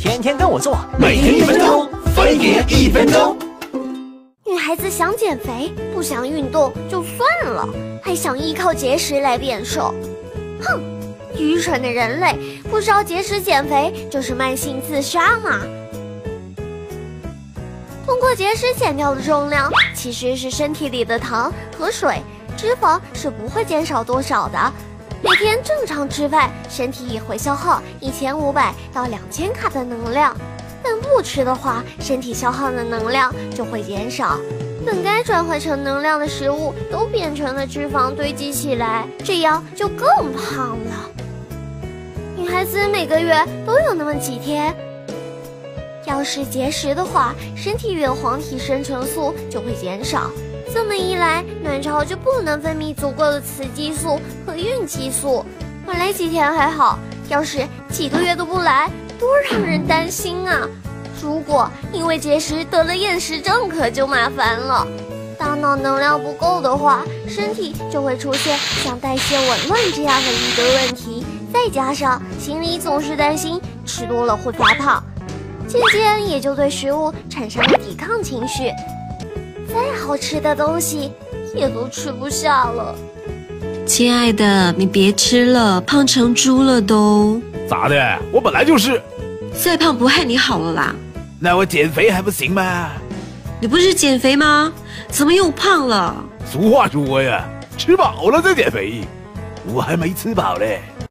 天天跟我做，每天一分钟，分别一分钟。女孩子想减肥，不想运动就算了，还想依靠节食来变瘦。哼，愚蠢的人类，不知道节食减肥就是慢性自杀吗？通过节食减掉的重量，其实是身体里的糖和水，脂肪是不会减少多少的。每天正常吃饭，身体也会消耗一千五百到两千卡的能量。但不吃的话，身体消耗的能量就会减少，本该转换成能量的食物都变成了脂肪堆积起来，这样就更胖了。女孩子每个月都有那么几天，要是节食的话，身体里的黄体生成素就会减少，这么一来，卵巢就不能分泌足够的雌激素和孕激素。来几天还好，要是几个月都不来。多让人担心啊！如果因为节食得了厌食症，可就麻烦了。大脑能量不够的话，身体就会出现像代谢紊乱这样的一堆问题。再加上心里总是担心吃多了会发胖，渐渐也就对食物产生了抵抗情绪。再好吃的东西也都吃不下了。亲爱的，你别吃了，胖成猪了都。咋的？我本来就是。再胖不害你好了啦，那我减肥还不行吗？你不是减肥吗？怎么又胖了？俗话说呀，吃饱了再减肥，我还没吃饱嘞。